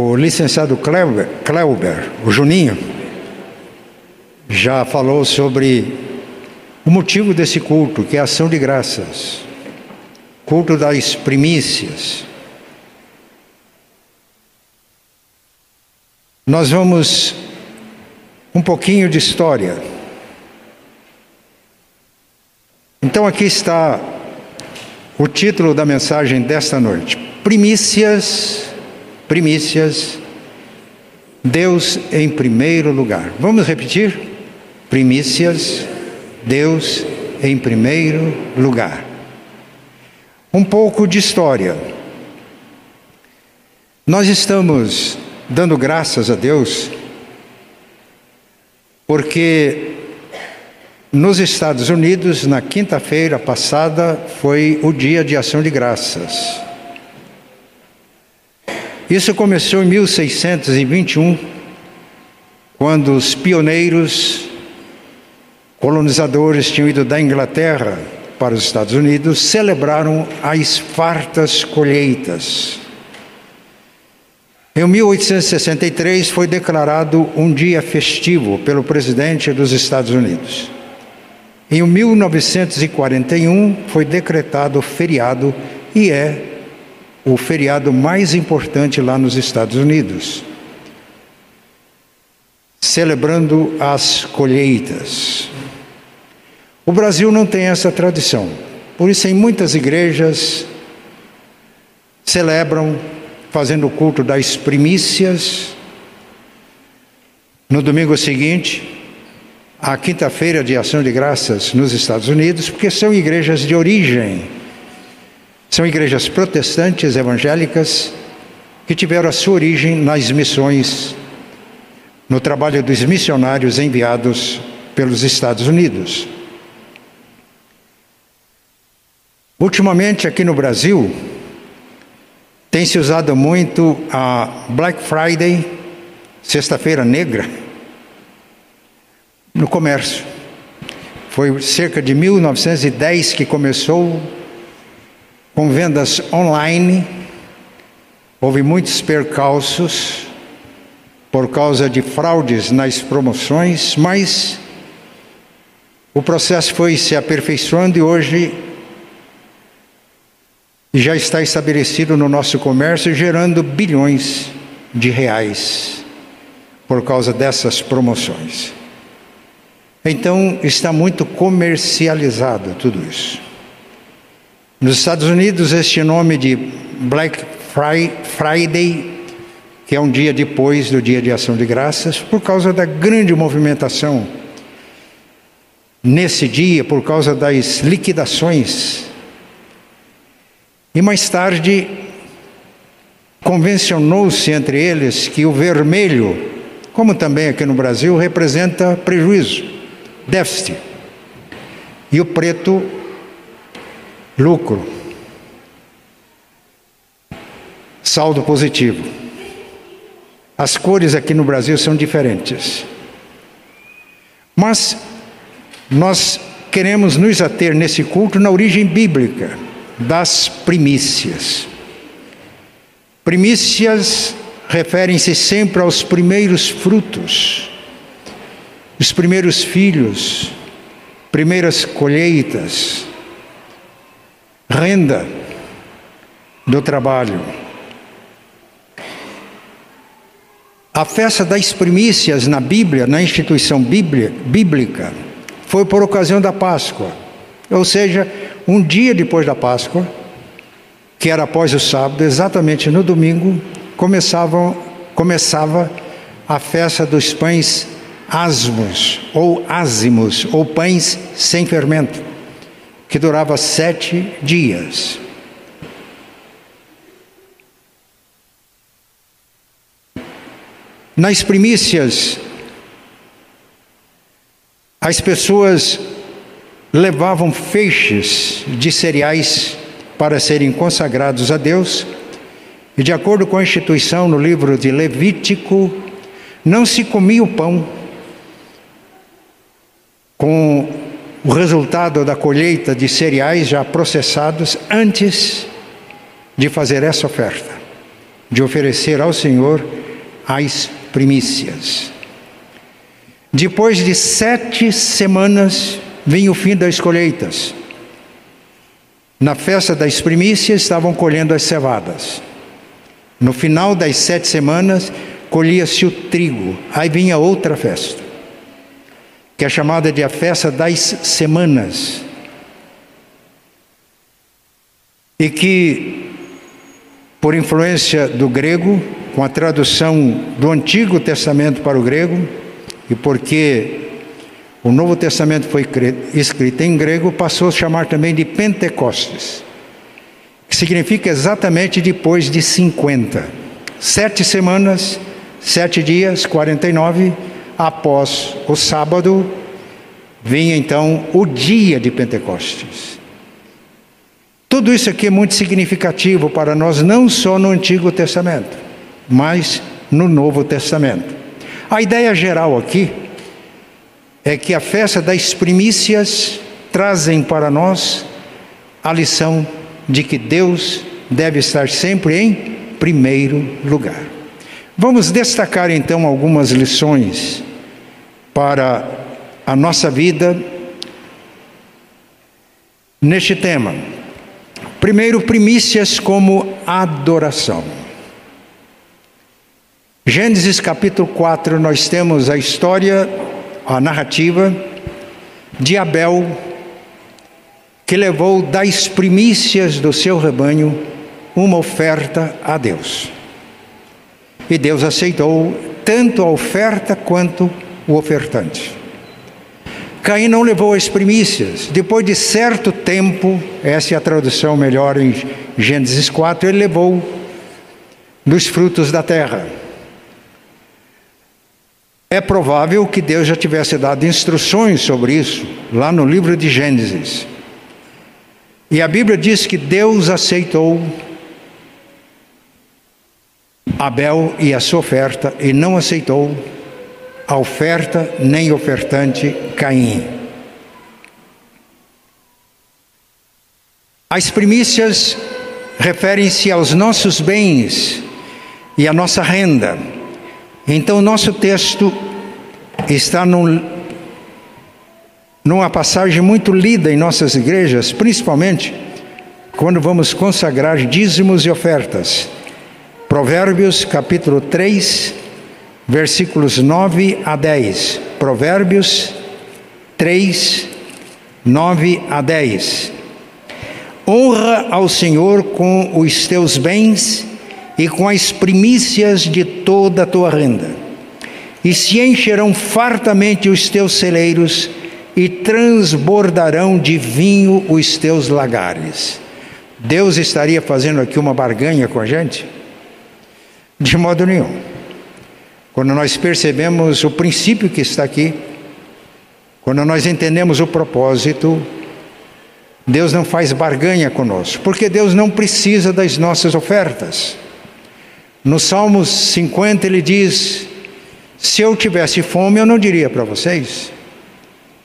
O licenciado Kleuber, o Juninho, já falou sobre o motivo desse culto, que é a ação de graças, culto das primícias. Nós vamos um pouquinho de história. Então aqui está o título da mensagem desta noite: Primícias, primícias, Deus em primeiro lugar. Vamos repetir? Primícias, Deus em primeiro lugar. Um pouco de história. Nós estamos dando graças a Deus porque nos Estados Unidos, na quinta-feira passada, foi o dia de ação de graças. Isso começou em 1621, quando os pioneiros colonizadores tinham ido da Inglaterra para os Estados Unidos, celebraram as fartas colheitas. Em 1863 foi declarado um dia festivo pelo presidente dos Estados Unidos. Em 1941 foi decretado feriado e é o feriado mais importante lá nos Estados Unidos, celebrando as colheitas. O Brasil não tem essa tradição, por isso, em muitas igrejas celebram fazendo o culto das primícias. No domingo seguinte, a quinta-feira de ação de graças nos Estados Unidos, porque são igrejas de origem, são igrejas protestantes evangélicas que tiveram a sua origem nas missões, no trabalho dos missionários enviados pelos Estados Unidos. Ultimamente, aqui no Brasil, tem se usado muito a Black Friday, Sexta-feira Negra, no comércio. Foi cerca de 1910 que começou com vendas online. Houve muitos percalços por causa de fraudes nas promoções, mas o processo foi se aperfeiçoando e hoje já está estabelecido no nosso comércio, gerando bilhões de reais por causa dessas promoções. Então, está muito comercializado tudo isso. Nos Estados Unidos, este nome de Black Friday, que é um dia depois do Dia de Ação de Graças, por causa da grande movimentação nesse dia, por causa das liquidações. E mais tarde, convencionou-se entre eles que o vermelho, como também aqui no Brasil, representa prejuízo, déficit, e o preto, lucro, saldo positivo. As cores aqui no Brasil são diferentes. Mas nós queremos nos ater nesse culto na origem bíblica das primícias. Primícias referem-se sempre aos primeiros frutos, os primeiros filhos, primeiras colheitas, renda do trabalho. A festa das primícias na Bíblia, na instituição bíblica, foi por ocasião da Páscoa, ou seja, um dia depois da Páscoa, que era após o sábado, exatamente no domingo, começavam, começava a festa dos pães asmos, ou ázimos, ou pães sem fermento, que durava sete dias. Nas primícias, as pessoas levavam feixes de cereais para serem consagrados a Deus, e de acordo com a instituição no livro de Levítico, não se comia o pão com o resultado da colheita de cereais já processados antes de fazer essa oferta. de oferecer ao Senhor as primícias. Depois de sete semanas, vinha o fim das colheitas. Na festa das primícias estavam colhendo as cevadas. No final das sete semanas, colhia-se o trigo. Aí vinha outra festa, que é chamada de a festa das semanas. E que, por influência do grego, com a tradução do Antigo Testamento para o grego, e porque o Novo Testamento foi escrito em grego, passou a chamar também de Pentecostes, que significa exatamente depois de 50. Sete semanas, sete dias, 49, após o sábado, vinha então o dia de Pentecostes. Tudo isso aqui é muito significativo para nós, não só no Antigo Testamento, mas no Novo Testamento. A ideia geral aqui é que a festa das primícias trazem para nós a lição de que Deus deve estar sempre em primeiro lugar. Vamos destacar então algumas lições para a nossa vida neste tema. Primeiro, primícias como adoração. Gênesis capítulo 4, nós temos a história a narrativa de Abel, que levou das primícias do seu rebanho uma oferta a Deus. E Deus aceitou tanto a oferta quanto o ofertante. Caim não levou as primícias. Depois de certo tempo, essa é a tradução melhor em Gênesis 4, ele levou dos frutos da terra. É provável que Deus já tivesse dado instruções sobre isso lá no livro de Gênesis. E a Bíblia diz que Deus aceitou Abel e a sua oferta e não aceitou a oferta nem ofertante Caim. As primícias referem-se aos nossos bens e à nossa renda. Então, nosso texto está num, numa passagem muito lida em nossas igrejas, principalmente quando vamos consagrar dízimos e ofertas. Provérbios capítulo 3, versículos 9 a 10. Provérbios 3, 9 a 10. Honra ao Senhor com os teus bens e com as primícias de toda a tua renda. E se encherão fartamente os teus celeiros, e transbordarão de vinho os teus lagares. Deus estaria fazendo aqui uma barganha com a gente? De modo nenhum. Quando nós percebemos o princípio que está aqui, quando nós entendemos o propósito, Deus não faz barganha conosco, porque Deus não precisa das nossas ofertas. No Salmos 50 ele diz: Se eu tivesse fome, eu não diria para vocês.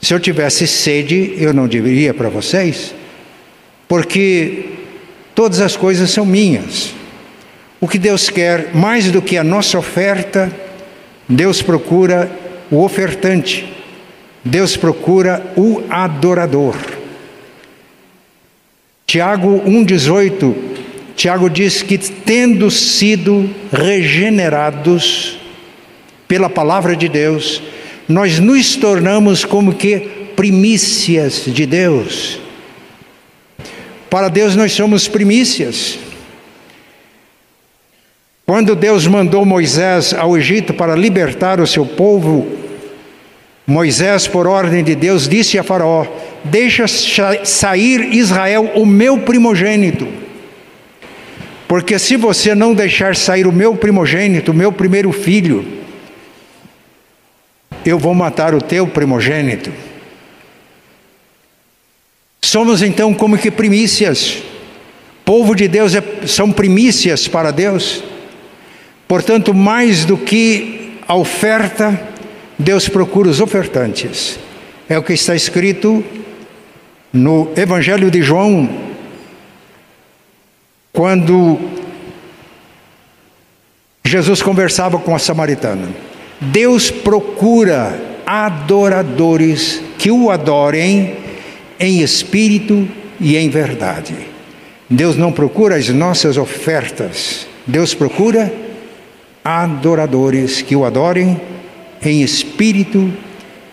Se eu tivesse sede, eu não diria para vocês. Porque todas as coisas são minhas. O que Deus quer, mais do que a nossa oferta, Deus procura o ofertante. Deus procura o adorador. Tiago 1,18 Tiago diz que, tendo sido regenerados pela palavra de Deus, nós nos tornamos como que primícias de Deus. Para Deus nós somos primícias. Quando Deus mandou Moisés ao Egito para libertar o seu povo, Moisés, por ordem de Deus, disse a Faraó: Deixa sair Israel, o meu primogênito. Porque se você não deixar sair o meu primogênito, o meu primeiro filho, eu vou matar o teu primogênito. Somos então como que primícias. Povo de Deus é, são primícias para Deus. Portanto, mais do que a oferta, Deus procura os ofertantes. É o que está escrito no Evangelho de João, quando Jesus conversava com a samaritana. Deus procura adoradores que o adorem em espírito e em verdade. Deus não procura as nossas ofertas, Deus procura adoradores que o adorem em espírito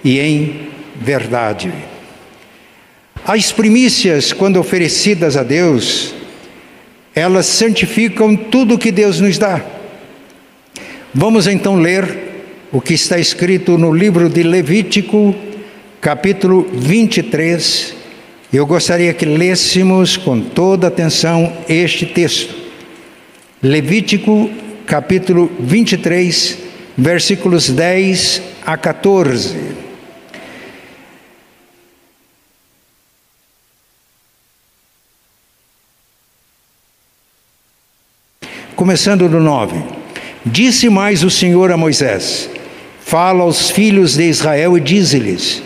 e em verdade. As primícias, quando oferecidas a Deus, elas santificam tudo que Deus nos dá. Vamos então ler o que está escrito no livro de Levítico, capítulo 23. Eu gostaria que lêssemos com toda atenção este texto. Levítico, capítulo 23, versículos 10 a 14. Começando no 9. Disse mais o Senhor a Moisés: Fala aos filhos de Israel e dize-lhes: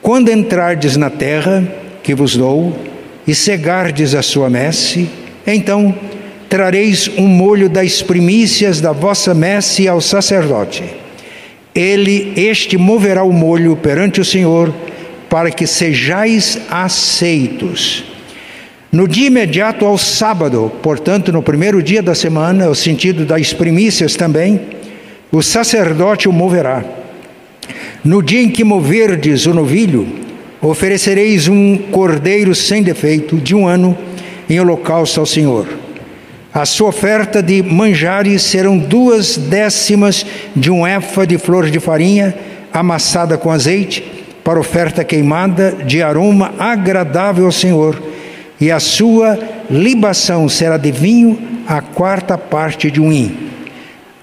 Quando entrardes na terra que vos dou e cegardes a sua messe, então trareis um molho das primícias da vossa messe ao sacerdote. Ele, este, moverá o molho perante o Senhor, para que sejais aceitos. No dia imediato ao sábado, portanto, no primeiro dia da semana, o sentido das primícias também, o sacerdote o moverá. No dia em que moverdes o novilho, oferecereis um cordeiro sem defeito de um ano em holocausto ao Senhor. A sua oferta de manjares serão duas décimas de um efa de flor de farinha amassada com azeite, para oferta queimada de aroma agradável ao Senhor e a sua libação será de vinho a quarta parte de um hin.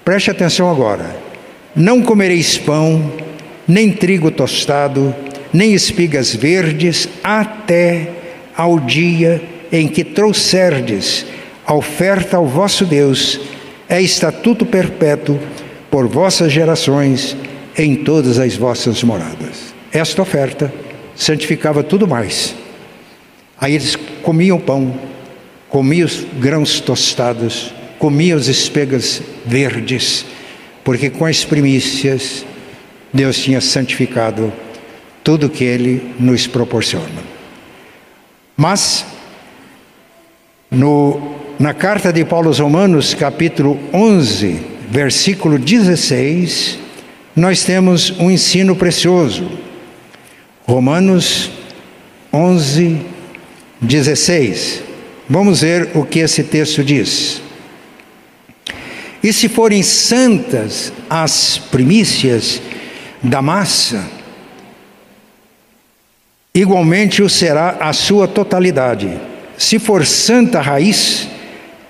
Preste atenção agora. Não comereis pão, nem trigo tostado, nem espigas verdes, até ao dia em que trouxerdes a oferta ao vosso Deus, é estatuto perpétuo por vossas gerações em todas as vossas moradas. Esta oferta santificava tudo mais Aí eles comiam pão, comiam os grãos tostados, comiam as espigas verdes, porque com as primícias Deus tinha santificado tudo que Ele nos proporciona. Mas, no, na carta de Paulo aos Romanos, capítulo 11, versículo 16, nós temos um ensino precioso. Romanos 11, 16. Vamos ver o que esse texto diz. E se forem santas as primícias da massa, igualmente o será a sua totalidade. Se for santa a raiz,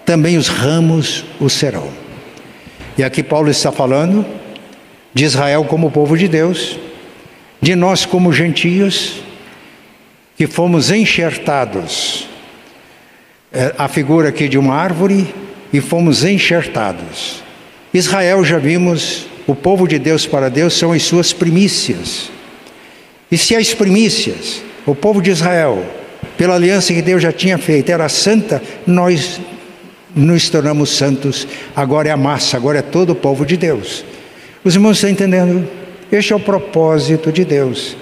também os ramos o serão. E aqui Paulo está falando de Israel como povo de Deus, de nós como gentios, que fomos enxertados. É a figura aqui de uma árvore e fomos enxertados. Israel, já vimos, o povo de Deus para Deus são as suas primícias. E se as primícias, o povo de Israel, pela aliança que Deus já tinha feito, era santa, nós nos tornamos santos. Agora é a massa, agora é todo o povo de Deus. Os irmãos estão entendendo? Este é o propósito de Deus.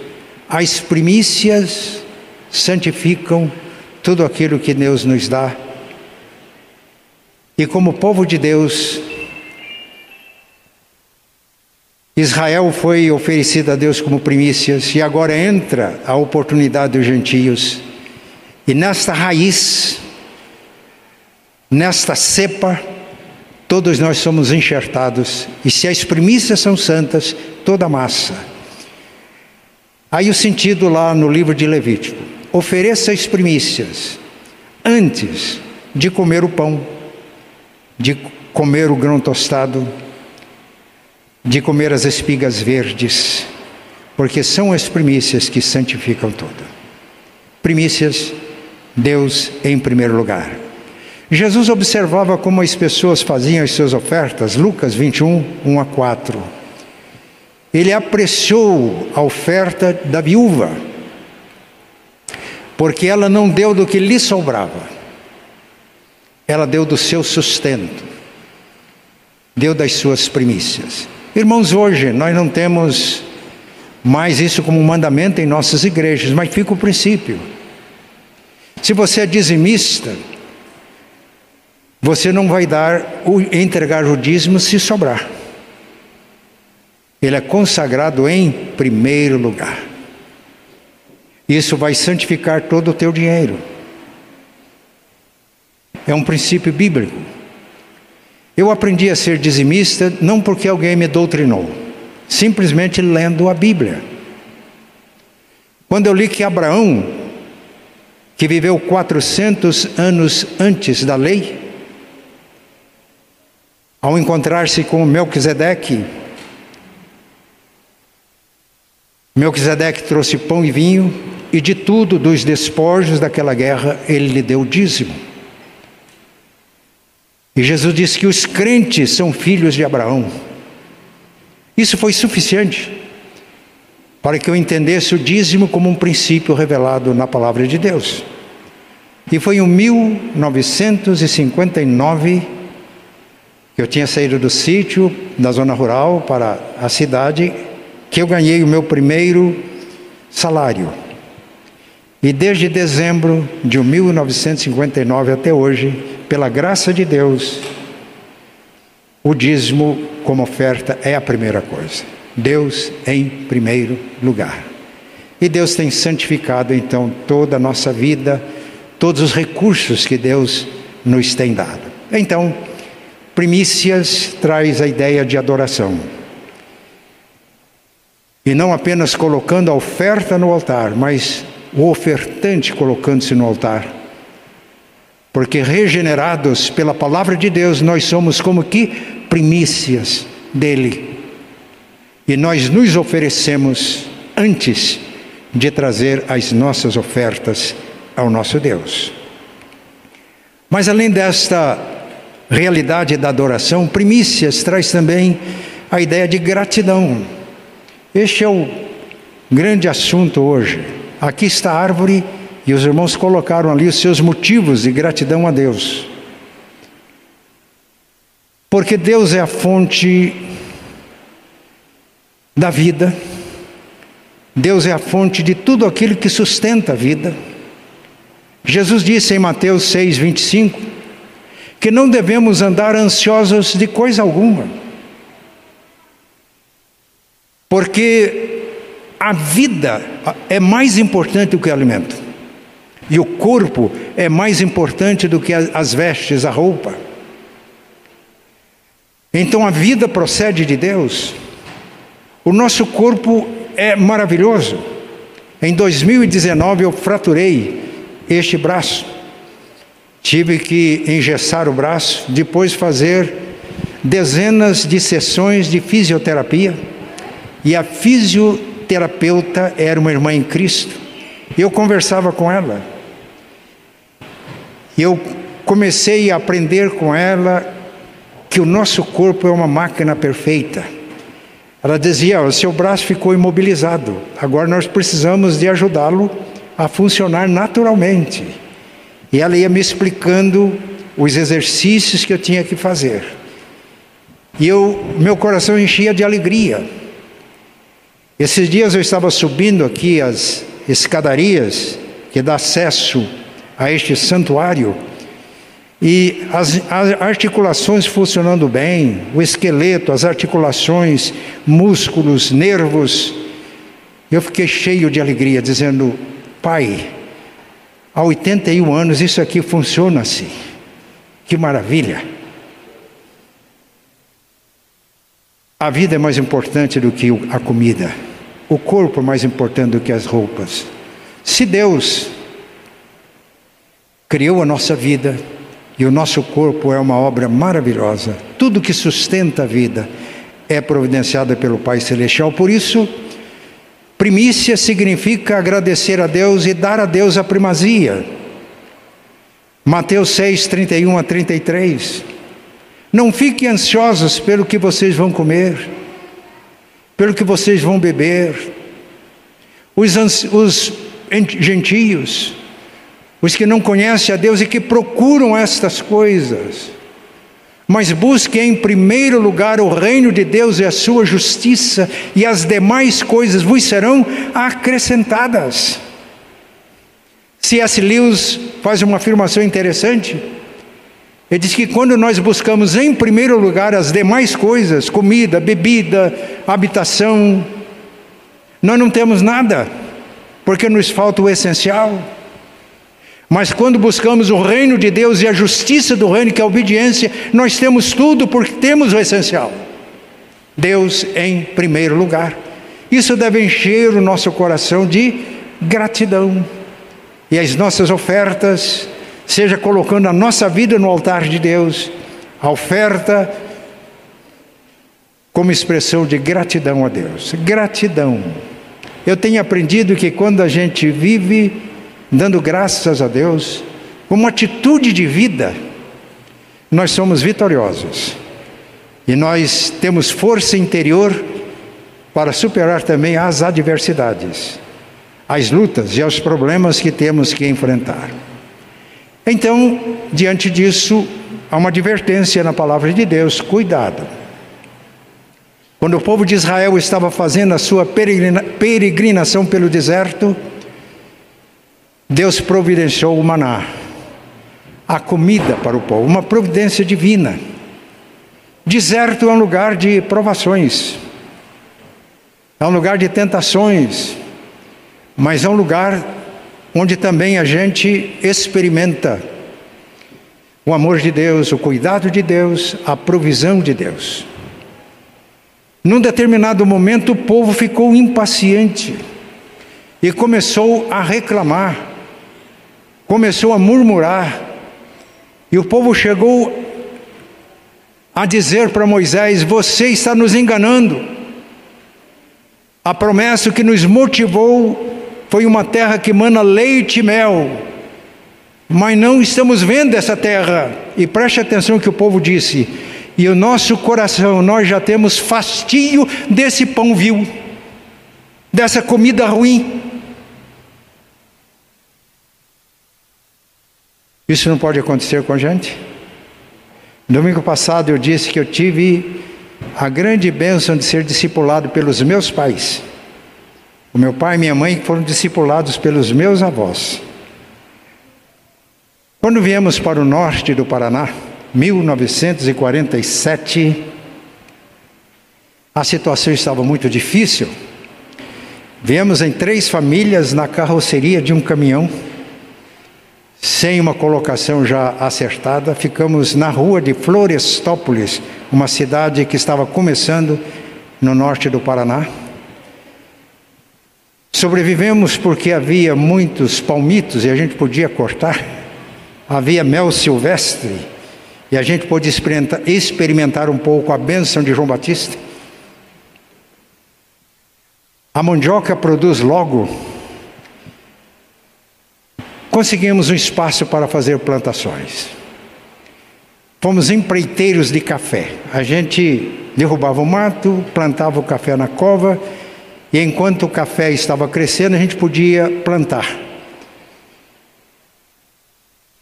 As primícias santificam tudo aquilo que Deus nos dá. E como povo de Deus, Israel foi oferecido a Deus como primícias e agora entra a oportunidade dos gentios. E nesta raiz, nesta cepa, todos nós somos enxertados. E se as primícias são santas, toda a massa. Aí o sentido lá no livro de Levítico ofereça as primícias antes de comer o pão, de comer o grão tostado, de comer as espigas verdes, porque são as primícias que santificam tudo. Primícias, Deus em primeiro lugar. Jesus observava como as pessoas faziam as suas ofertas, Lucas 21, 1 a 4. Ele apreciou a oferta da viúva porque ela não deu do que lhe sobrava, ela deu do seu sustento. deu das suas primícias. Irmãos, hoje nós não temos mais isso como um mandamento em nossas igrejas, mas fica o princípio. Se você é dizimista, você não vai dar entregar o dízimo se sobrar. Ele é consagrado em primeiro lugar. Isso vai santificar todo o teu dinheiro. É um princípio bíblico. Eu aprendi a ser dizimista não porque alguém me doutrinou, simplesmente lendo a Bíblia. Quando eu li que Abraão, que viveu 400 anos antes da lei, ao encontrar-se com Melquisedeque, Melquisedeque trouxe pão e vinho, e de tudo, dos despojos daquela guerra, ele lhe deu dízimo. E Jesus disse que os crentes são filhos de Abraão. Isso foi suficiente para que eu entendesse o dízimo como um princípio revelado na palavra de Deus. E foi em 1959 que eu tinha saído do sítio, da zona rural, para a cidade, que eu ganhei o meu primeiro salário. E desde dezembro de 1959 até hoje, pela graça de Deus, o dízimo como oferta é a primeira coisa. Deus em primeiro lugar. E Deus tem santificado então toda a nossa vida, todos os recursos que Deus nos tem dado. Então, primícias traz a ideia de adoração. E não apenas colocando a oferta no altar, mas o ofertante colocando-se no altar. Porque regenerados pela palavra de Deus, nós somos como que primícias dele. E nós nos oferecemos antes de trazer as nossas ofertas ao nosso Deus. Mas além desta realidade da adoração, primícias traz também a ideia de gratidão. Este é o grande assunto hoje. Aqui está a árvore e os irmãos colocaram ali os seus motivos de gratidão a Deus. Porque Deus é a fonte da vida, Deus é a fonte de tudo aquilo que sustenta a vida. Jesus disse em Mateus 6, 25, que não devemos andar ansiosos de coisa alguma porque a vida é mais importante do que o alimento. E o corpo é mais importante do que as vestes, a roupa. Então a vida procede de Deus. O nosso corpo é maravilhoso. Em 2019 eu fraturei este braço. Tive que engessar o braço, depois fazer dezenas de sessões de fisioterapia e a fisioterapeuta era uma irmã em Cristo. Eu conversava com ela. Eu comecei a aprender com ela que o nosso corpo é uma máquina perfeita. Ela dizia: o seu braço ficou imobilizado, agora nós precisamos de ajudá-lo a funcionar naturalmente. E ela ia me explicando os exercícios que eu tinha que fazer. E eu, meu coração enchia de alegria. Esses dias eu estava subindo aqui as escadarias que dá acesso a este santuário e as, as articulações funcionando bem, o esqueleto, as articulações, músculos, nervos. Eu fiquei cheio de alegria, dizendo: Pai, há 81 anos isso aqui funciona assim. Que maravilha! A vida é mais importante do que a comida. O corpo é mais importante do que as roupas. Se Deus criou a nossa vida e o nosso corpo é uma obra maravilhosa, tudo que sustenta a vida é providenciado pelo Pai Celestial. Por isso, primícia significa agradecer a Deus e dar a Deus a primazia. Mateus 6, 31 a 33. Não fiquem ansiosos pelo que vocês vão comer, pelo que vocês vão beber. Os, os gentios, os que não conhecem a Deus e que procuram estas coisas, Mas busque em primeiro lugar o reino de Deus e a sua justiça, e as demais coisas vos serão acrescentadas. C.S. Lewis faz uma afirmação interessante. Ele diz que quando nós buscamos em primeiro lugar as demais coisas, comida, bebida, habitação, nós não temos nada, porque nos falta o essencial. Mas quando buscamos o reino de Deus e a justiça do reino, que é a obediência, nós temos tudo porque temos o essencial. Deus em primeiro lugar. Isso deve encher o nosso coração de gratidão. E as nossas ofertas, seja colocando a nossa vida no altar de Deus, a oferta como expressão de gratidão a Deus. Gratidão. Eu tenho aprendido que quando a gente vive dando graças a Deus, como atitude de vida, nós somos vitoriosos. E nós temos força interior para superar também as adversidades, as lutas e os problemas que temos que enfrentar. Então, diante disso, há uma advertência na palavra de Deus: cuidado. Quando o povo de Israel estava fazendo a sua peregrinação pelo deserto, Deus providenciou o maná, a comida para o povo, uma providência divina. Deserto é um lugar de provações, é um lugar de tentações, mas é um lugar onde também a gente experimenta o amor de Deus, o cuidado de Deus, a provisão de Deus. Num determinado momento, o povo ficou impaciente e começou a reclamar começou a murmurar, e o povo chegou a dizer para Moisés: Você está nos enganando. A promessa que nos motivou foi uma terra que mana leite e mel, mas não estamos vendo essa terra. E preste atenção que o povo disse: E o nosso coração, nós já temos fastio desse pão vil, dessa comida ruim. Isso não pode acontecer com a gente? Domingo passado eu disse que eu tive a grande bênção de ser discipulado pelos meus pais. O meu pai e minha mãe foram discipulados pelos meus avós. Quando viemos para o norte do Paraná, 1947, a situação estava muito difícil. Viemos em três famílias na carroceria de um caminhão sem uma colocação já acertada, ficamos na rua de Florestópolis, uma cidade que estava começando no norte do Paraná. Sobrevivemos porque havia muitos palmitos e a gente podia cortar, havia mel silvestre e a gente pôde experimentar, um pouco a bênção de João Batista. A mandioca produz logo conseguimos um espaço para fazer plantações. Fomos empreiteiros de café. A gente derrubava o mato, plantava o café na cova, e enquanto o café estava crescendo, a gente podia plantar.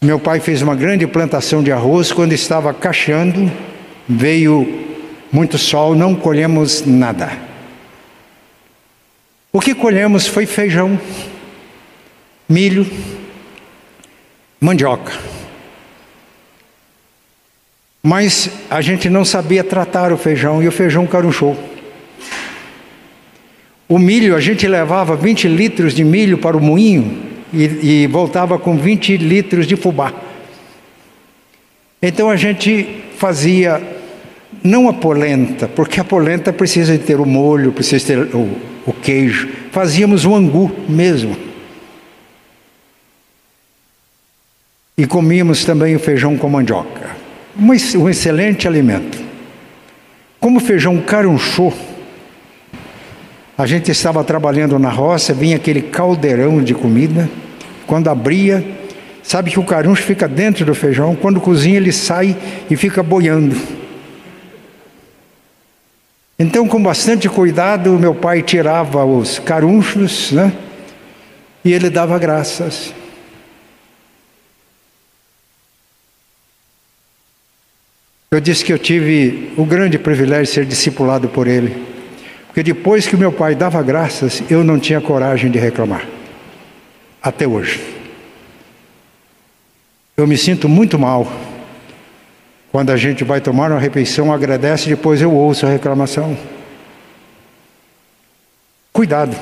Meu pai fez uma grande plantação de arroz quando estava cachando, veio muito sol, não colhemos nada. O que colhemos foi feijão, milho, mandioca. Mas a gente não sabia tratar o feijão e o feijão carunchou. O milho, a gente levava 20 litros de milho para o moinho e, e voltava com 20 litros de fubá. Então a gente fazia não a polenta, porque a polenta precisa ter o molho, precisa ter o, o queijo. Fazíamos o angu mesmo. E comíamos também o feijão com mandioca. Um excelente alimento. Como feijão carunchou, a gente estava trabalhando na roça, vinha aquele caldeirão de comida. Quando abria, sabe que o caruncho fica dentro do feijão, quando cozinha ele sai e fica boiando. Então, com bastante cuidado, meu pai tirava os carunchos, né? E ele dava graças. Eu disse que eu tive o grande privilégio de ser discipulado por ele. Porque depois que meu pai dava graças, eu não tinha coragem de reclamar. Até hoje. Eu me sinto muito mal quando a gente vai tomar uma refeição, agradece, depois eu ouço a reclamação. Cuidado.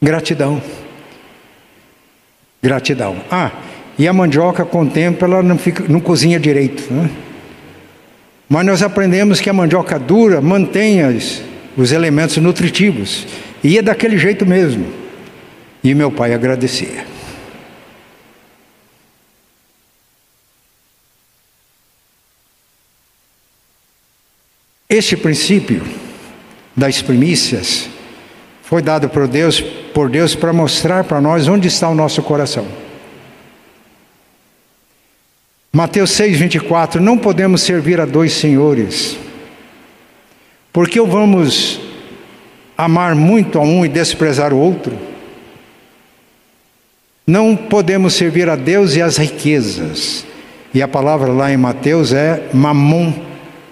Gratidão. Gratidão. Ah, e a mandioca com o tempo ela não, fica, não cozinha direito. Né? Mas nós aprendemos que a mandioca dura mantém as, os elementos nutritivos. E é daquele jeito mesmo. E meu pai agradecia. Este princípio das primícias foi dado por Deus, por Deus para mostrar para nós onde está o nosso coração. Mateus 6, 24: Não podemos servir a dois senhores, porque ou vamos amar muito a um e desprezar o outro. Não podemos servir a Deus e as riquezas. E a palavra lá em Mateus é mamon,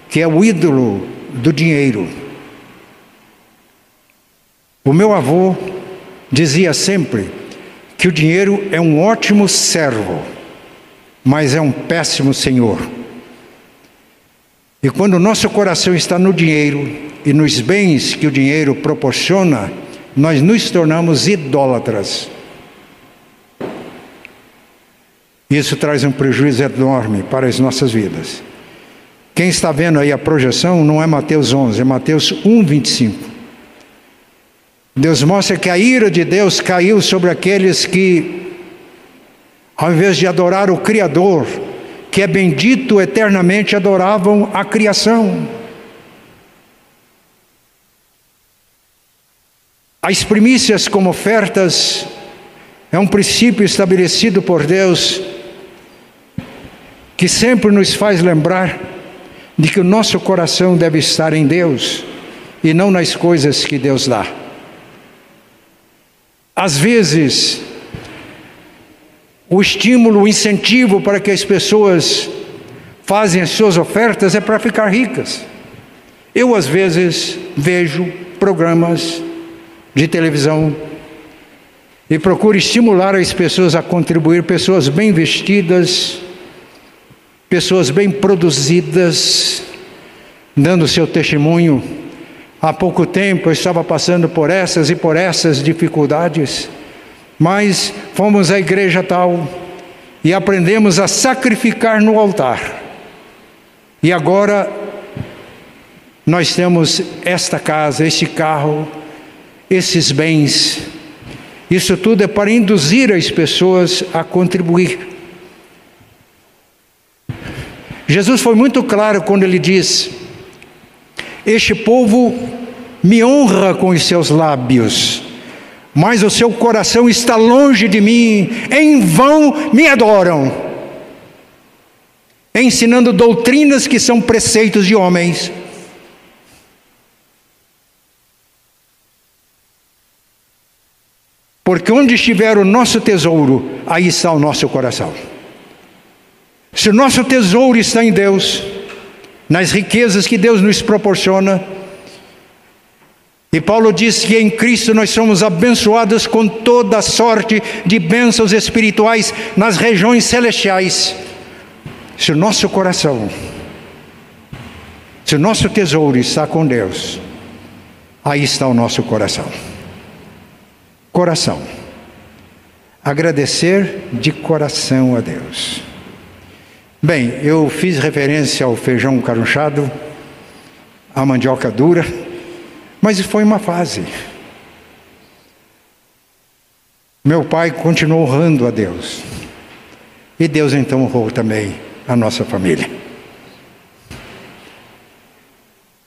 que é o ídolo do dinheiro. O meu avô dizia sempre que o dinheiro é um ótimo servo mas é um péssimo senhor. E quando o nosso coração está no dinheiro e nos bens que o dinheiro proporciona, nós nos tornamos idólatras. Isso traz um prejuízo enorme para as nossas vidas. Quem está vendo aí a projeção não é Mateus 11, é Mateus 1, 25. Deus mostra que a ira de Deus caiu sobre aqueles que ao invés de adorar o Criador, que é bendito eternamente, adoravam a criação. As primícias como ofertas é um princípio estabelecido por Deus que sempre nos faz lembrar de que o nosso coração deve estar em Deus e não nas coisas que Deus dá. Às vezes, o estímulo, o incentivo para que as pessoas fazem as suas ofertas é para ficar ricas. Eu, às vezes, vejo programas de televisão e procuro estimular as pessoas a contribuir, pessoas bem vestidas, pessoas bem produzidas, dando seu testemunho. Há pouco tempo eu estava passando por essas e por essas dificuldades mas fomos à igreja tal e aprendemos a sacrificar no altar. E agora nós temos esta casa, este carro, esses bens. Isso tudo é para induzir as pessoas a contribuir. Jesus foi muito claro quando ele diz: Este povo me honra com os seus lábios, mas o seu coração está longe de mim, em vão me adoram, ensinando doutrinas que são preceitos de homens. Porque onde estiver o nosso tesouro, aí está o nosso coração. Se o nosso tesouro está em Deus, nas riquezas que Deus nos proporciona, e Paulo diz que em Cristo nós somos abençoados com toda sorte de bênçãos espirituais nas regiões celestiais. Se o nosso coração, se o nosso tesouro está com Deus, aí está o nosso coração. Coração. Agradecer de coração a Deus. Bem, eu fiz referência ao feijão carunchado, à mandioca dura mas foi uma fase. Meu pai continuou honrando a Deus. E Deus então honrou também a nossa família.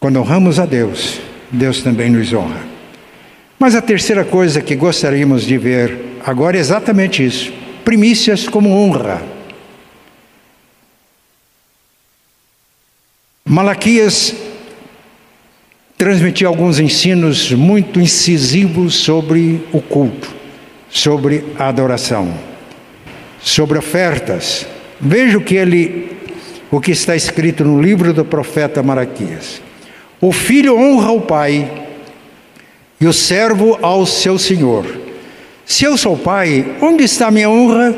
Quando honramos a Deus, Deus também nos honra. Mas a terceira coisa que gostaríamos de ver agora é exatamente isso: primícias como honra. Malaquias transmitir alguns ensinos muito incisivos sobre o culto, sobre a adoração, sobre ofertas. Veja o que ele o que está escrito no livro do profeta Maraquias. O filho honra o pai e o servo ao seu senhor. Se eu sou pai, onde está a minha honra?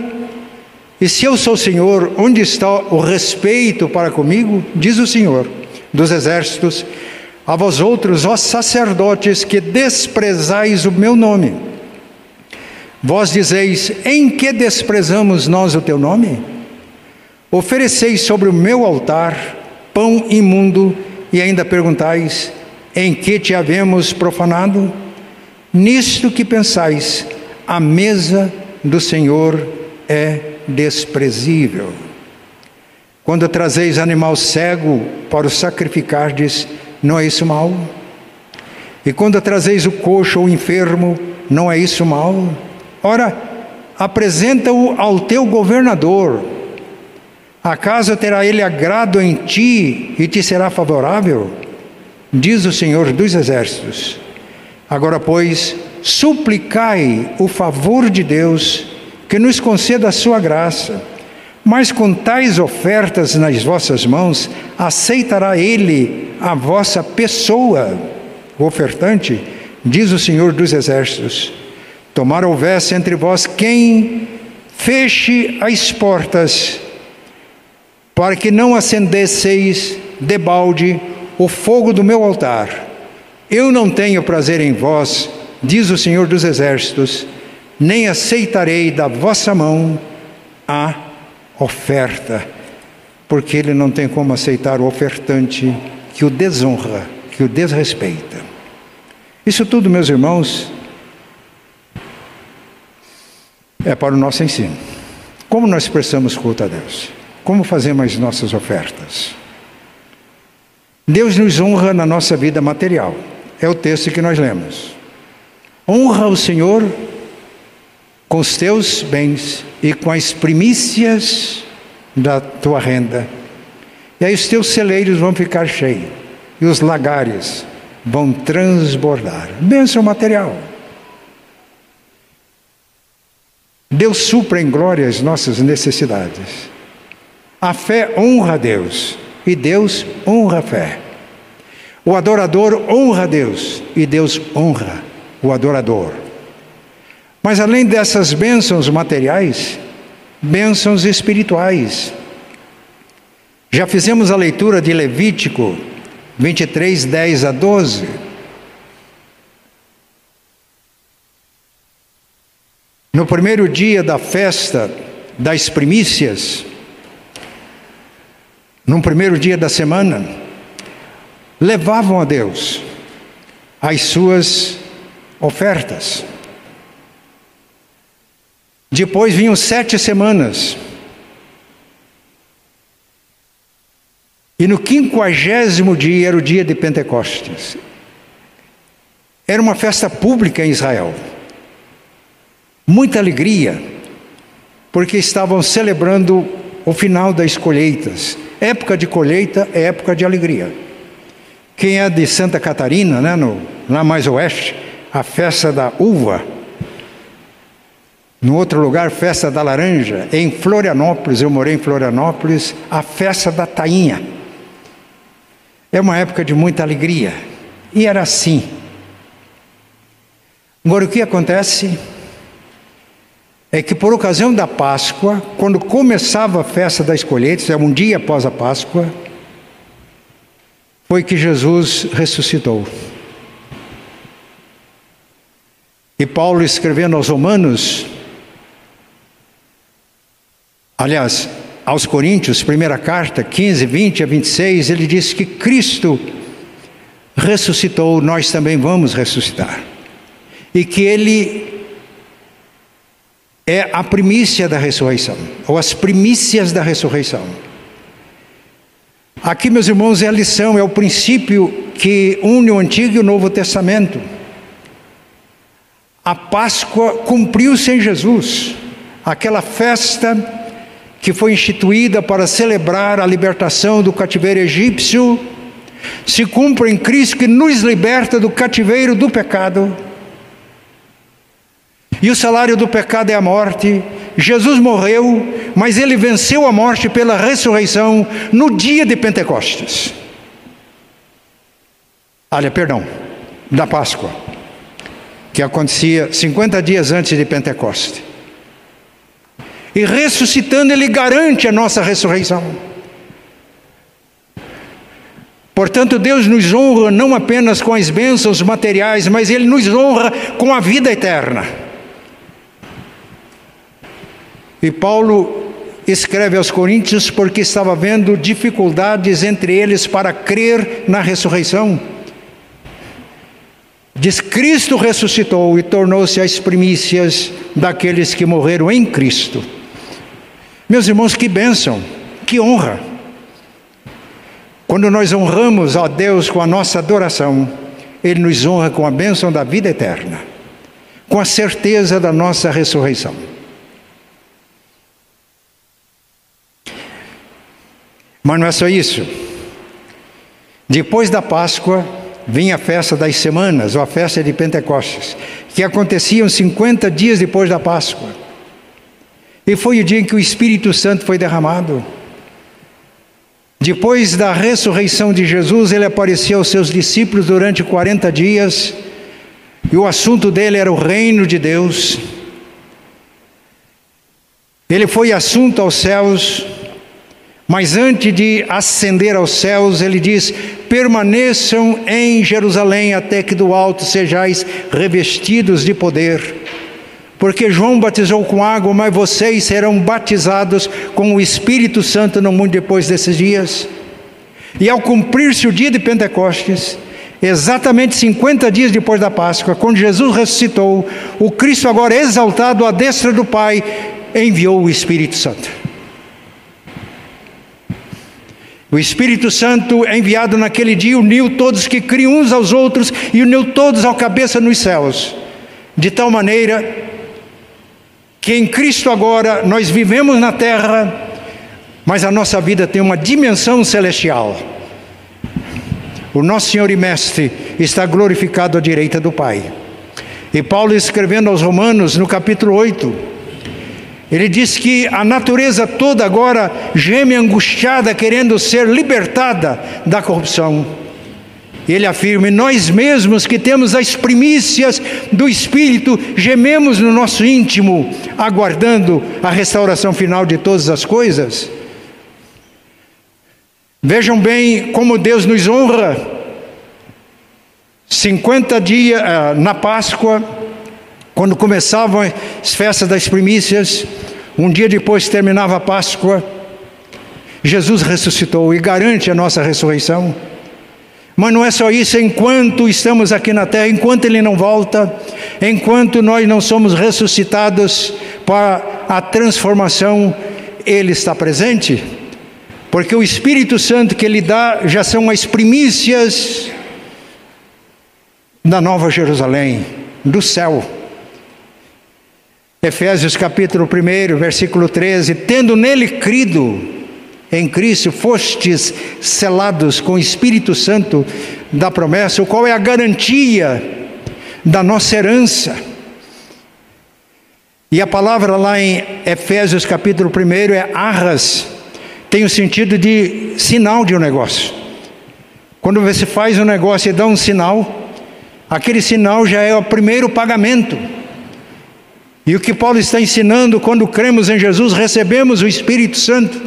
E se eu sou senhor, onde está o respeito para comigo? Diz o Senhor dos exércitos, a vós outros, ó sacerdotes, que desprezais o meu nome. Vós dizeis: Em que desprezamos nós o teu nome? Ofereceis sobre o meu altar pão imundo e ainda perguntais: Em que te havemos profanado? Nisto que pensais, a mesa do Senhor é desprezível. Quando trazeis animal cego para o sacrificardes, não é isso mal? E quando trazeis o coxo ou enfermo, não é isso mal? Ora, apresenta-o ao teu governador. Acaso terá ele agrado em ti e te será favorável? Diz o Senhor dos Exércitos. Agora, pois, suplicai o favor de Deus, que nos conceda a sua graça. Mas com tais ofertas nas vossas mãos, aceitará ele a vossa pessoa, o ofertante, diz o Senhor dos Exércitos. Tomara houvesse entre vós quem feche as portas, para que não acendesseis debalde o fogo do meu altar. Eu não tenho prazer em vós, diz o Senhor dos Exércitos, nem aceitarei da vossa mão a oferta, porque ele não tem como aceitar o ofertante que o desonra, que o desrespeita. Isso tudo, meus irmãos, é para o nosso ensino. Como nós prestamos culto a Deus? Como fazemos as nossas ofertas? Deus nos honra na nossa vida material. É o texto que nós lemos. Honra o Senhor com os teus bens e com as primícias da tua renda. E aí os teus celeiros vão ficar cheios e os lagares vão transbordar. Bênção material. Deus supra em glória as nossas necessidades. A fé honra a Deus e Deus honra a fé. O adorador honra a Deus e Deus honra o adorador. Mas além dessas bênçãos materiais, bênçãos espirituais. Já fizemos a leitura de Levítico 23, 10 a 12. No primeiro dia da festa das primícias, no primeiro dia da semana, levavam a Deus as suas ofertas. Depois vinham sete semanas. E no quinquagésimo dia era o dia de Pentecostes. Era uma festa pública em Israel muita alegria, porque estavam celebrando o final das colheitas. Época de colheita é época de alegria. Quem é de Santa Catarina, né, no, lá mais oeste, a festa da uva. No outro lugar, festa da laranja. Em Florianópolis, eu morei em Florianópolis, a festa da tainha. É uma época de muita alegria. E era assim. Agora, o que acontece? é que por ocasião da Páscoa, quando começava a festa das colheitas, é um dia após a Páscoa, foi que Jesus ressuscitou. E Paulo escrevendo aos Romanos, aliás, aos Coríntios, primeira carta, 15, 20 a 26, ele diz que Cristo ressuscitou, nós também vamos ressuscitar. E que ele é a primícia da ressurreição, ou as primícias da ressurreição. Aqui, meus irmãos, é a lição, é o princípio que une o Antigo e o Novo Testamento. A Páscoa cumpriu-se em Jesus, aquela festa que foi instituída para celebrar a libertação do cativeiro egípcio, se cumpre em Cristo que nos liberta do cativeiro do pecado e o salário do pecado é a morte. Jesus morreu, mas ele venceu a morte pela ressurreição no dia de Pentecostes. Olha, perdão, da Páscoa, que acontecia 50 dias antes de Pentecostes. E ressuscitando, ele garante a nossa ressurreição. Portanto, Deus nos honra não apenas com as bênçãos materiais, mas Ele nos honra com a vida eterna. E Paulo escreve aos Coríntios porque estava vendo dificuldades entre eles para crer na ressurreição. Diz: Cristo ressuscitou e tornou-se as primícias daqueles que morreram em Cristo. Meus irmãos, que bênção, que honra. Quando nós honramos a Deus com a nossa adoração, Ele nos honra com a bênção da vida eterna, com a certeza da nossa ressurreição. Mas não é só isso. Depois da Páscoa, vinha a festa das semanas, ou a festa de Pentecostes, que aconteciam 50 dias depois da Páscoa. E foi o dia em que o Espírito Santo foi derramado. Depois da ressurreição de Jesus, ele apareceu aos seus discípulos durante 40 dias, e o assunto dele era o reino de Deus. Ele foi assunto aos céus, mas antes de ascender aos céus, ele diz: permaneçam em Jerusalém até que do alto sejais revestidos de poder. Porque João batizou com água, mas vocês serão batizados com o Espírito Santo no mundo depois desses dias. E ao cumprir-se o dia de Pentecostes, exatamente 50 dias depois da Páscoa, quando Jesus ressuscitou, o Cristo agora exaltado à destra do Pai, enviou o Espírito Santo. O Espírito Santo enviado naquele dia uniu todos que criam uns aos outros e uniu todos ao cabeça nos céus, de tal maneira que em Cristo agora nós vivemos na terra, mas a nossa vida tem uma dimensão celestial. O nosso Senhor e Mestre está glorificado à direita do Pai. E Paulo escrevendo aos Romanos, no capítulo 8, ele diz que a natureza toda agora geme angustiada, querendo ser libertada da corrupção. Ele afirma: nós mesmos que temos as primícias do Espírito, gememos no nosso íntimo, aguardando a restauração final de todas as coisas. Vejam bem como Deus nos honra. 50 dias ah, na Páscoa, quando começavam as festas das primícias, um dia depois terminava a Páscoa, Jesus ressuscitou e garante a nossa ressurreição. Mas não é só isso, enquanto estamos aqui na terra, enquanto Ele não volta, enquanto nós não somos ressuscitados para a transformação, Ele está presente, porque o Espírito Santo que Ele dá já são as primícias da Nova Jerusalém, do céu. Efésios capítulo 1, versículo 13: Tendo nele crido, em Cristo fostes selados com o Espírito Santo da promessa, o qual é a garantia da nossa herança. E a palavra lá em Efésios capítulo 1 é arras, tem o sentido de sinal de um negócio. Quando você faz um negócio e dá um sinal, aquele sinal já é o primeiro pagamento. E o que Paulo está ensinando, quando cremos em Jesus, recebemos o Espírito Santo.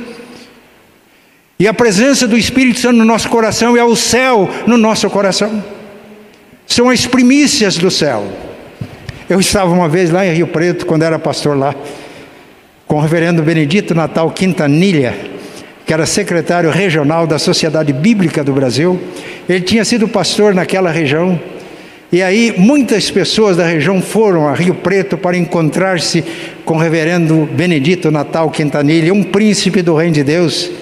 E a presença do Espírito Santo no nosso coração é o céu no nosso coração. São as primícias do céu. Eu estava uma vez lá em Rio Preto, quando era pastor lá, com o reverendo Benedito Natal Quintanilha, que era secretário regional da Sociedade Bíblica do Brasil. Ele tinha sido pastor naquela região. E aí muitas pessoas da região foram a Rio Preto para encontrar-se com o reverendo Benedito Natal Quintanilha, um príncipe do reino de Deus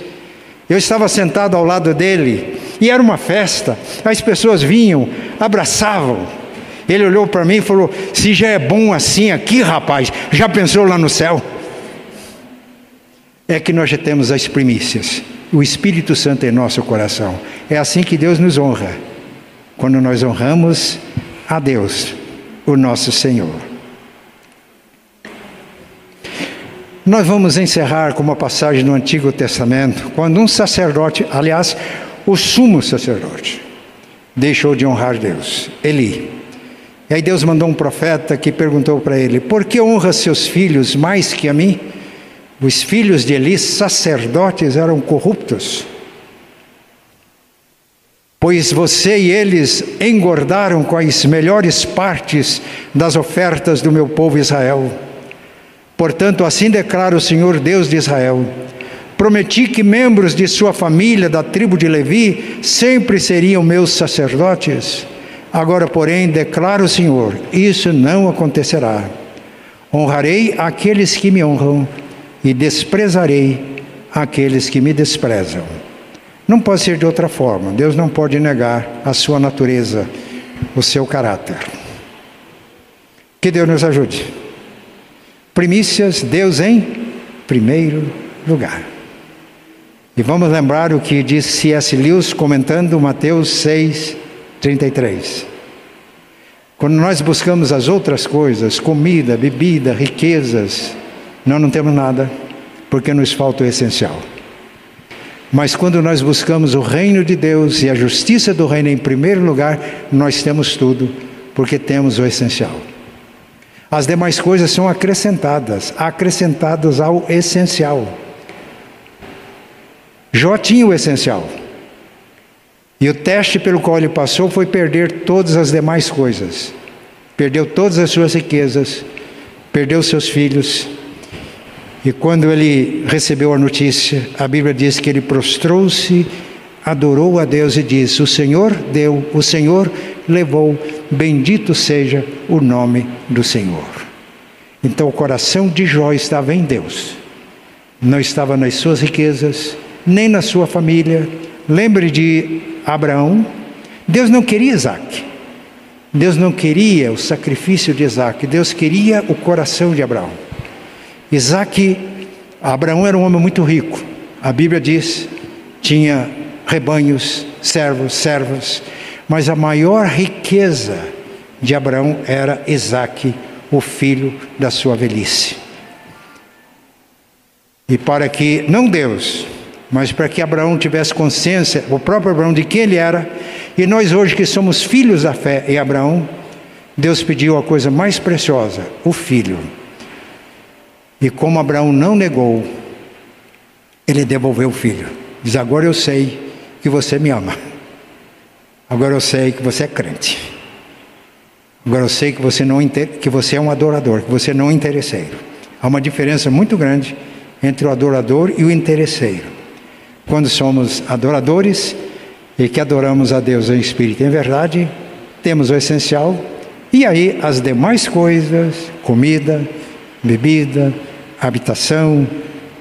eu estava sentado ao lado dele e era uma festa. As pessoas vinham, abraçavam. Ele olhou para mim e falou: Se já é bom assim aqui, rapaz, já pensou lá no céu? É que nós já temos as primícias, o Espírito Santo em nosso coração. É assim que Deus nos honra, quando nós honramos a Deus, o nosso Senhor. Nós vamos encerrar com uma passagem do Antigo Testamento, quando um sacerdote, aliás, o sumo sacerdote, deixou de honrar Deus, Eli. E aí Deus mandou um profeta que perguntou para ele: Por que honra seus filhos mais que a mim? Os filhos de Eli, sacerdotes, eram corruptos. Pois você e eles engordaram com as melhores partes das ofertas do meu povo Israel. Portanto, assim declara o Senhor Deus de Israel: Prometi que membros de sua família, da tribo de Levi, sempre seriam meus sacerdotes. Agora, porém, declara o Senhor: isso não acontecerá. Honrarei aqueles que me honram e desprezarei aqueles que me desprezam. Não pode ser de outra forma. Deus não pode negar a sua natureza, o seu caráter. Que Deus nos ajude. Primícias, Deus em primeiro lugar. E vamos lembrar o que disse C.S. Lewis comentando Mateus 6, 33. Quando nós buscamos as outras coisas, comida, bebida, riquezas, nós não temos nada, porque nos falta o essencial. Mas quando nós buscamos o reino de Deus e a justiça do reino em primeiro lugar, nós temos tudo, porque temos o essencial. As demais coisas são acrescentadas, acrescentadas ao essencial. Jó tinha o essencial. E o teste pelo qual ele passou foi perder todas as demais coisas. Perdeu todas as suas riquezas, perdeu seus filhos. E quando ele recebeu a notícia, a Bíblia diz que ele prostrou-se, adorou a Deus e disse: O Senhor deu, o Senhor levou, bendito seja o nome do Senhor. Então o coração de Jó estava em Deus, não estava nas suas riquezas, nem na sua família. Lembre de Abraão. Deus não queria Isaac. Deus não queria o sacrifício de Isaac. Deus queria o coração de Abraão. Isaac, Abraão era um homem muito rico. A Bíblia diz, tinha rebanhos, servos, servas. Mas a maior riqueza de Abraão era Isaac, o filho da sua velhice. E para que, não Deus, mas para que Abraão tivesse consciência, o próprio Abraão, de quem ele era, e nós hoje que somos filhos da fé em Abraão, Deus pediu a coisa mais preciosa, o filho. E como Abraão não negou, ele devolveu o filho. Diz: Agora eu sei que você me ama. Agora eu sei que você é crente. Agora eu sei que você não que você é um adorador, que você não é interesseiro. Há uma diferença muito grande entre o adorador e o interesseiro quando somos adoradores e que adoramos a Deus em espírito e em verdade, temos o essencial, e aí as demais coisas, comida, bebida, habitação,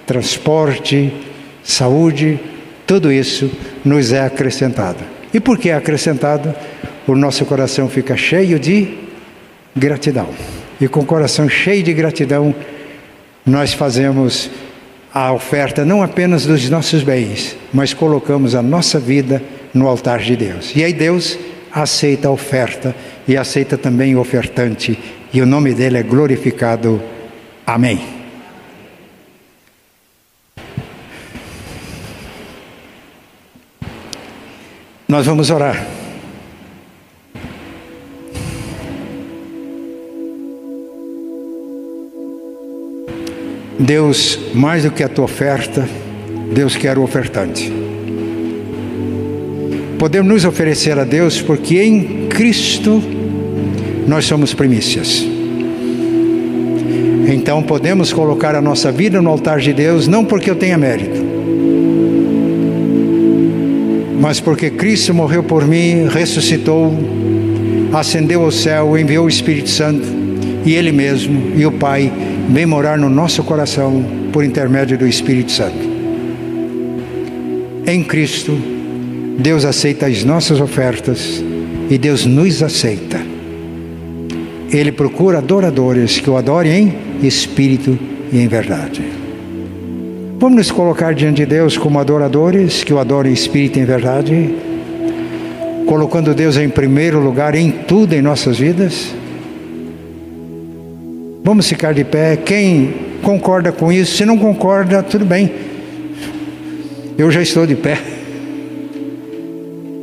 transporte, saúde, tudo isso nos é acrescentado. E por que é acrescentado? O nosso coração fica cheio de gratidão. E com o coração cheio de gratidão, nós fazemos a oferta não apenas dos nossos bens, mas colocamos a nossa vida no altar de Deus. E aí Deus aceita a oferta e aceita também o ofertante, e o nome dele é glorificado. Amém. Nós vamos orar. Deus, mais do que a tua oferta, Deus quer o ofertante. Podemos nos oferecer a Deus porque em Cristo nós somos primícias. Então podemos colocar a nossa vida no altar de Deus, não porque eu tenha mérito, mas porque Cristo morreu por mim, ressuscitou, ascendeu ao céu, enviou o Espírito Santo, e Ele mesmo e o Pai vem morar no nosso coração por intermédio do Espírito Santo. Em Cristo, Deus aceita as nossas ofertas e Deus nos aceita. Ele procura adoradores que o adorem em espírito e em verdade. Vamos nos colocar diante de Deus como adoradores que o adorem em espírito e em verdade, colocando Deus em primeiro lugar em tudo em nossas vidas. Vamos ficar de pé. Quem concorda com isso? Se não concorda, tudo bem. Eu já estou de pé.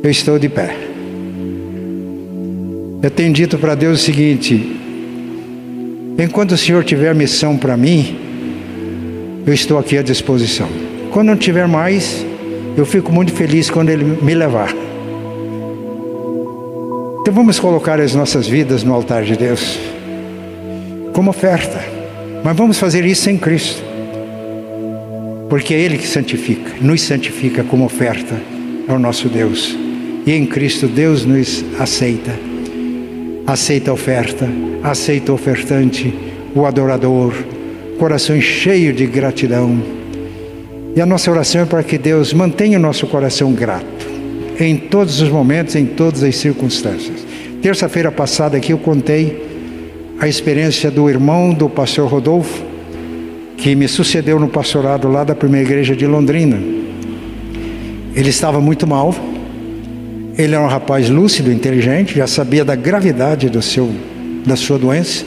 Eu estou de pé. Eu tenho dito para Deus o seguinte: enquanto o Senhor tiver missão para mim, eu estou aqui à disposição. Quando não tiver mais, eu fico muito feliz quando Ele me levar. Então vamos colocar as nossas vidas no altar de Deus como oferta. Mas vamos fazer isso em Cristo. Porque é Ele que santifica, nos santifica como oferta ao nosso Deus. E em Cristo Deus nos aceita. Aceita a oferta, aceita o ofertante, o adorador, coração cheio de gratidão. E a nossa oração é para que Deus mantenha o nosso coração grato em todos os momentos, em todas as circunstâncias. Terça-feira passada aqui eu contei a experiência do irmão do pastor Rodolfo, que me sucedeu no pastorado lá da primeira igreja de Londrina. Ele estava muito mal. Ele era um rapaz lúcido, inteligente, já sabia da gravidade do seu, da sua doença.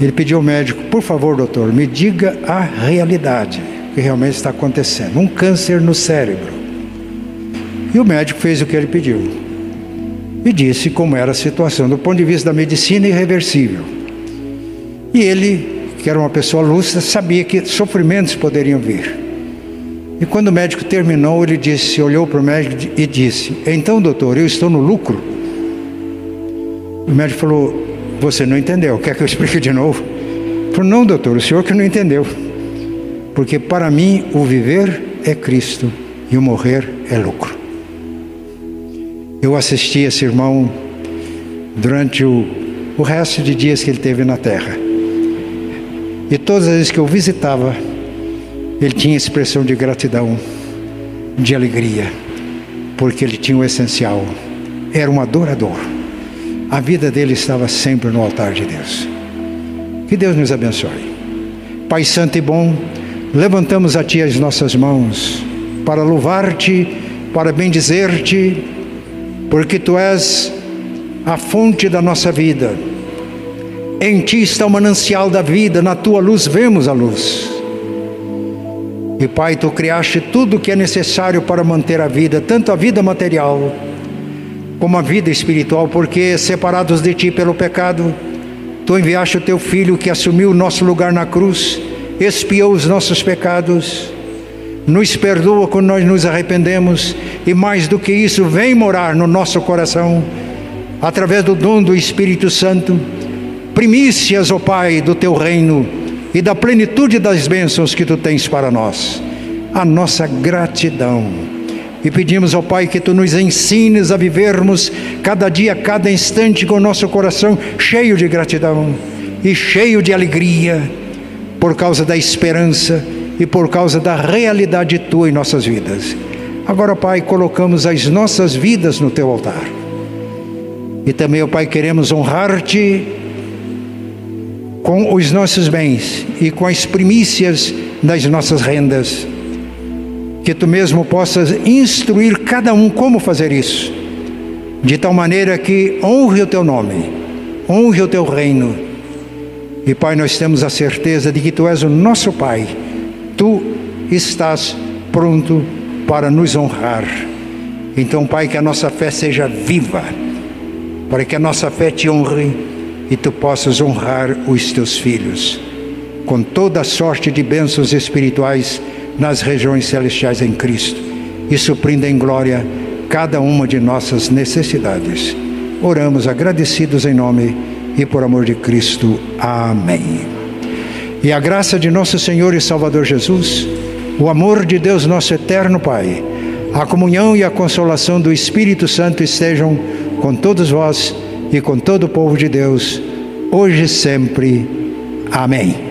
Ele pediu ao médico: "Por favor, doutor, me diga a realidade que realmente está acontecendo. Um câncer no cérebro." E o médico fez o que ele pediu. E disse como era a situação do ponto de vista da medicina irreversível. E ele, que era uma pessoa lúcida, sabia que sofrimentos poderiam vir. E quando o médico terminou, ele disse, olhou para o médico e disse: Então, doutor, eu estou no lucro? O médico falou: Você não entendeu, quer que eu explique de novo? Falou: Não, doutor, o senhor que não entendeu. Porque para mim o viver é Cristo e o morrer é lucro. Eu assisti esse irmão durante o, o resto de dias que ele teve na terra. E todas as vezes que eu visitava, ele tinha expressão de gratidão, de alegria, porque ele tinha o essencial. Era um adorador. A vida dele estava sempre no altar de Deus. Que Deus nos abençoe. Pai Santo e bom, levantamos a Ti as nossas mãos para louvar-te, para bendizer-te porque tu és a fonte da nossa vida. Em ti está o manancial da vida, na tua luz vemos a luz. E Pai, tu criaste tudo o que é necessário para manter a vida, tanto a vida material como a vida espiritual, porque separados de ti pelo pecado, tu enviaste o teu filho que assumiu o nosso lugar na cruz, expiou os nossos pecados nos perdoa quando nós nos arrependemos e mais do que isso, vem morar no nosso coração através do dom do Espírito Santo, primícias, ó Pai, do teu reino e da plenitude das bênçãos que tu tens para nós. A nossa gratidão. E pedimos ao Pai que tu nos ensines a vivermos cada dia, cada instante com o nosso coração cheio de gratidão e cheio de alegria por causa da esperança e por causa da realidade tua em nossas vidas. Agora, Pai, colocamos as nossas vidas no teu altar. E também, ó Pai, queremos honrar-te com os nossos bens e com as primícias das nossas rendas. Que tu mesmo possas instruir cada um como fazer isso, de tal maneira que honre o teu nome, honre o teu reino. E Pai, nós temos a certeza de que tu és o nosso Pai tu estás pronto para nos honrar. Então, Pai, que a nossa fé seja viva, para que a nossa fé te honre e tu possas honrar os teus filhos com toda sorte de bênçãos espirituais nas regiões celestiais em Cristo e suprindo em glória cada uma de nossas necessidades. Oramos agradecidos em nome e por amor de Cristo. Amém. E a graça de nosso Senhor e Salvador Jesus, o amor de Deus, nosso eterno Pai, a comunhão e a consolação do Espírito Santo estejam com todos vós e com todo o povo de Deus, hoje e sempre. Amém.